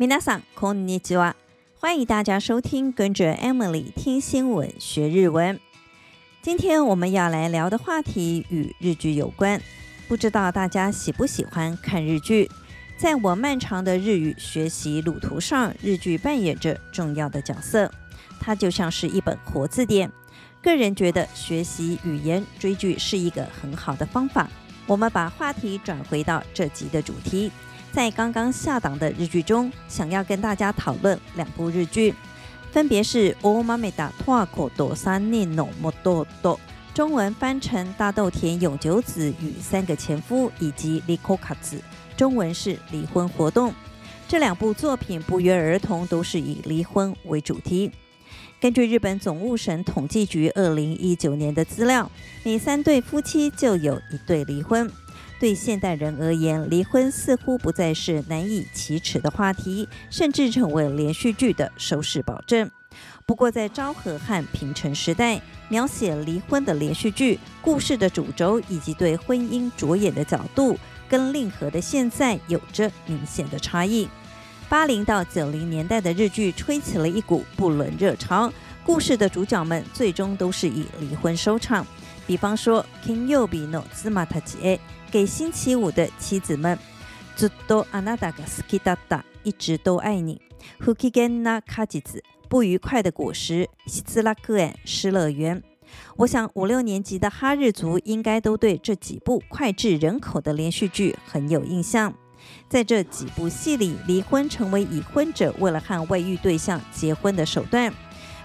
皆さんこんにちは。欢迎大家收听，跟着 Emily 听新闻学日文。今天我们要来聊的话题与日剧有关，不知道大家喜不喜欢看日剧？在我漫长的日语学习路途上，日剧扮演着重要的角色，它就像是一本活字典。个人觉得学习语言追剧是一个很好的方法。我们把话题转回到这集的主题。 在刚刚下档的日剧中，想要跟大家讨论两部日剧，分别是《大豆田十和子と三人の弟》中文翻成《大豆田永久子与三个前夫》以及《离婚活》中文是《离婚活动》。这两部作品不约而同都是以离婚为主题。根据日本总务省统计局二零一九年的资料，每三对夫妻就有一对离婚。对现代人而言，离婚似乎不再是难以启齿的话题，甚至成为连续剧的收视保证。不过，在昭和和平成时代，描写离婚的连续剧，故事的主轴以及对婚姻着眼的角度，跟令和的现在有着明显的差异。八零到九零年代的日剧吹起了一股不伦热潮，故事的主角们最终都是以离婚收场。比方说，金曜日の妻たちへ。 给星期五的妻子们，ずっとあなたが好きだった，一直都爱你。不机嫌な果実，不愉快的果实。失乐园，失乐园。我想五六年级的哈日族应该都对这几部脍炙人口的连续剧很有印象。在这几部戏里，离婚成为已婚者为了和外遇对象结婚的手段。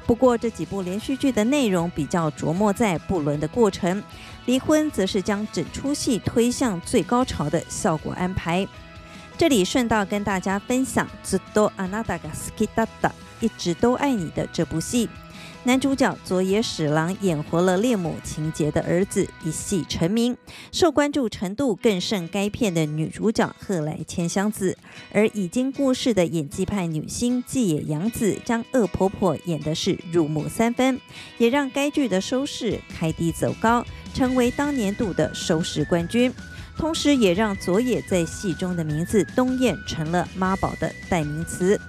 不过这几部连续剧的内容比较琢磨在不伦的过程，离婚则是将整出戏推向最高潮的效果安排。这里顺道跟大家分享《ずっとあなたが好きだった》， 一直都爱你的这部戏。男主角佐野史郎演活了恋母情节的儿子，一戏成名，受关注程度更胜该片的女主角贺来千香子。而已经过世的演技派女星纪野洋子将恶婆婆演的是入木三分，也让该剧的收视开低走高，成为当年度的收视冠军。同时，也让佐野在戏中的名字东彦成了妈宝的代名词。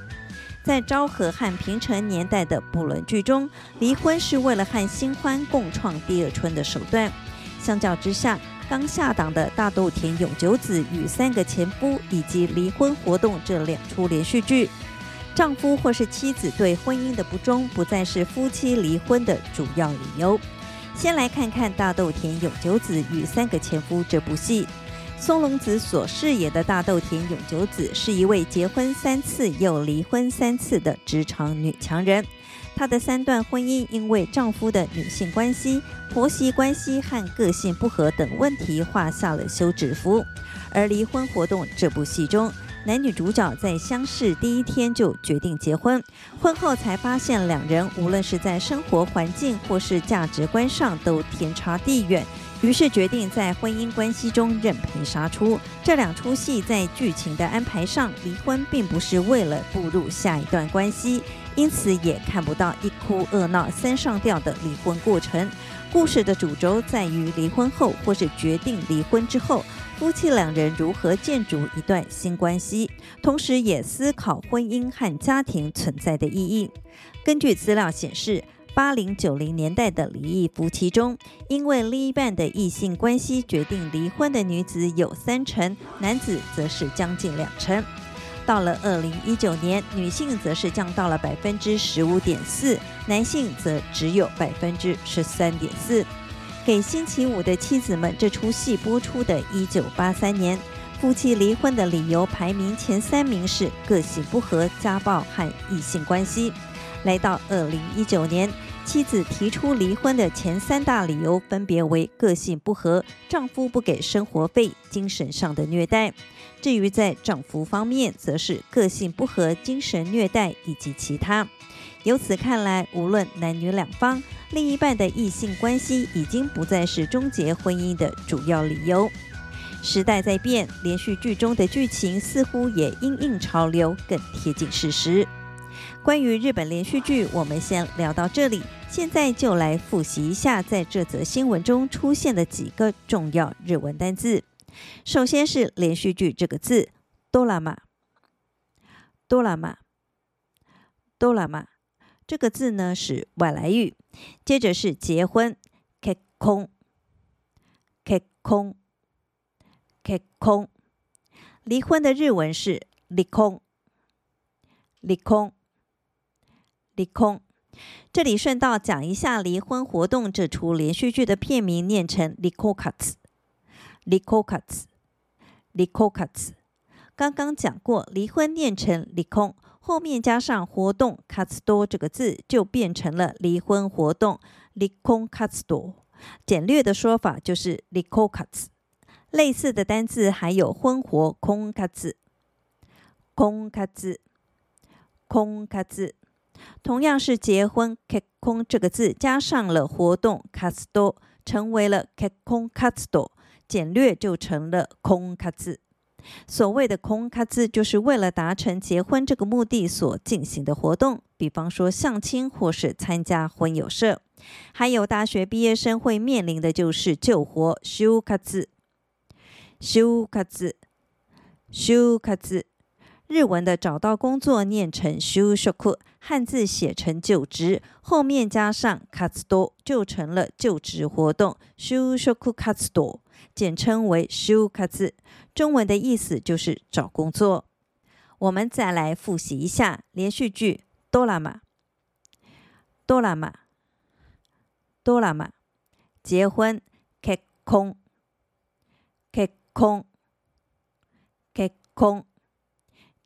在昭和和平成年代的不伦剧中，离婚是为了和新欢共创第二春的手段。相较之下，刚下档的大豆田永久子与三个前夫以及离婚活动这两出连续剧，丈夫或是妻子对婚姻的不忠，不再是夫妻离婚的主要理由。先来看看大豆田永久子与三个前夫这部戏。松隆子所饰演的大豆田永久子是一位结婚三次又离婚三次的职场女强人。她的三段婚姻因为丈夫的女性关系、婆媳关系和个性不合等问题画下了休止符。而离婚活动这部戏中，男女主角在相识第一天就决定结婚，婚后才发现两人无论是在生活环境或是价值观上都天差地远。于是决定在婚姻关系中认赔杀出。这两出戏在剧情的安排上，离婚并不是为了步入下一段关系，因此也看不到一哭二闹三上吊的离婚过程。故事的主轴在于离婚后或是决定离婚之后，夫妻两人如何建筑一段新关系，同时也思考婚姻和家庭存在的意义。根据资料显示，八零九零年代的离异夫妻中，因为另一半的异性关系决定离婚的女子有三成，男子则是将近两成。到了二零一九年，女性则是降到了百分之十五点四，男性则只有百分之十三点四。给星期五的妻子们，这出戏播出的一九八三年，夫妻离婚的理由排名前三名是个性不合、家暴和异性关系。来到二零一九年。妻子提出离婚的前三大理由分别为个性不合、丈夫不给生活费、精神上的虐待。至于在丈夫方面，则是个性不合、精神虐待以及其他。由此看来，无论男女两方，另一半的异性关系已经不再是终结婚姻的主要理由。时代在变，连续剧中的剧情似乎也因应潮流，更贴近事实。关于日本连续剧，我们先聊到这里。现在就来复习一下在这则新闻中出现的几个重要日文单字。首先是连续剧这个字，ドラマ。 ドラマ，ドラマ，这个字呢是外来语。接着是结婚，结婚，结婚，结婚。离婚的日文是离婚，离婚， 离空。这里顺道讲一下《离婚活动》这出连续剧的片名，念成离婚活动，离婚活动，离婚活动。刚刚讲过，离婚念成离空，后面加上活动“活动”这个字，就变成了离婚活动，离婚活动。简略的说法就是离婚活动。类似的单字还有婚活婚活、婚活、婚活。同样是结婚结婚这个字加上了活动活动，成为了结婚活动，简略就成了空卡字。所谓的空卡字就是为了达成结婚这个目的所进行的活动，比方说相亲或是参加婚友社。还有大学毕业生会面临的就是就活就活。就活，就活，日文的找到工作念成就职，汉字写成就职，后面加上活动就成了就职活动，就职活动，简称为就活。中文的意思就是找工作。我们再来复习一下连续剧：ドラマ、ドラマ、ドラマ，结婚、结婚、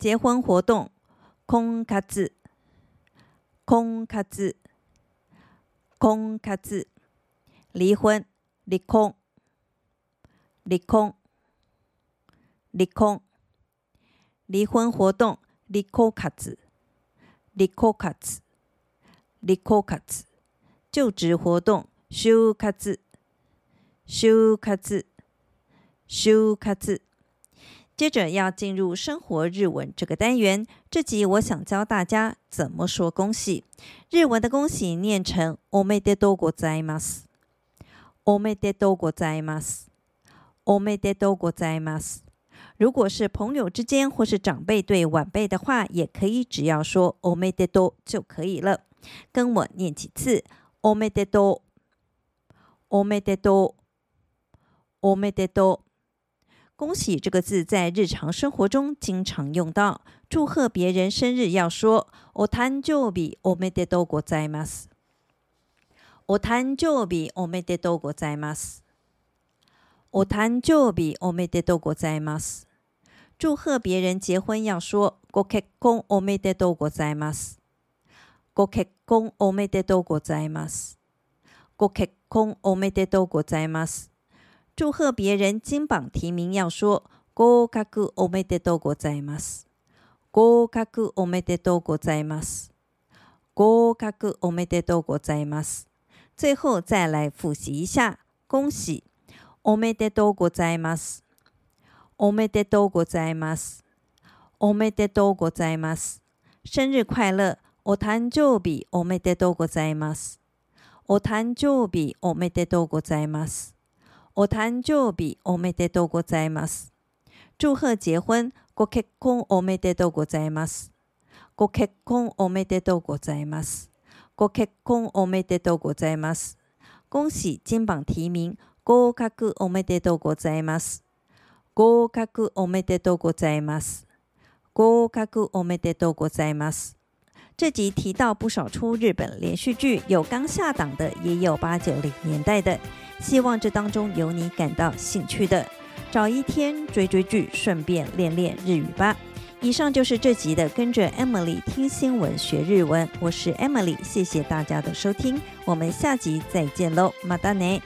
结婚，结婚，结婚活动，婚活，婚活，婚活，离婚，离婚，离婚，离婚，离婚活动，离婚活，离婚活，离婚活，就职活动，就活，就活。就活。接着要进入生活日文这个单元，这集我想教大家怎么说恭喜。日文的恭喜念成おめでとうございます。おめでとうございます。おめでとうございます。如果是朋友之间或是长辈对晚辈的话，也可以只要说おめでとう就可以了。跟我念几次，おめでとう。おめでとう。おめでとう。 恭喜这个字在日常生活中经常用到，祝贺别人生日要说“お诞生日おめでとうございます”。お诞生日おめでとうございます。お诞生日おめでとうございます。祝贺别人结婚要说“ご结婚おめでとうございます”。ご结婚おめでとうございます。ご结婚おめでとうございます。 祝贺别人金榜题名，要说“合格おめでとうございます”。合格おめでとうございます。合格おめでとうございます。最后再来复习一下，恭喜，おめでとうございます。おめでとうございます。おめでとうございます。生日快乐，お诞生日おめでとうございます。お诞生日おめでとうございます。 お诞生日おめでとうございます。祝贺结婚，ご结婚おめでとうございます。ご结婚おめでとうございます。ご结婚おめでとうございます。恭喜金榜题名，合格おめでとうございます。合格おめでとうございます。合格おめでとうございます。这集提到不少出日本连续剧，有刚下档的，也有八九零年代的。 希望这当中有你感到兴趣的，找一天追追剧，顺便练练日语吧。以上就是这集的，跟着 Emily 听新闻学日文，我是 Emily，谢谢大家的收听，我们下集再见喽，またね。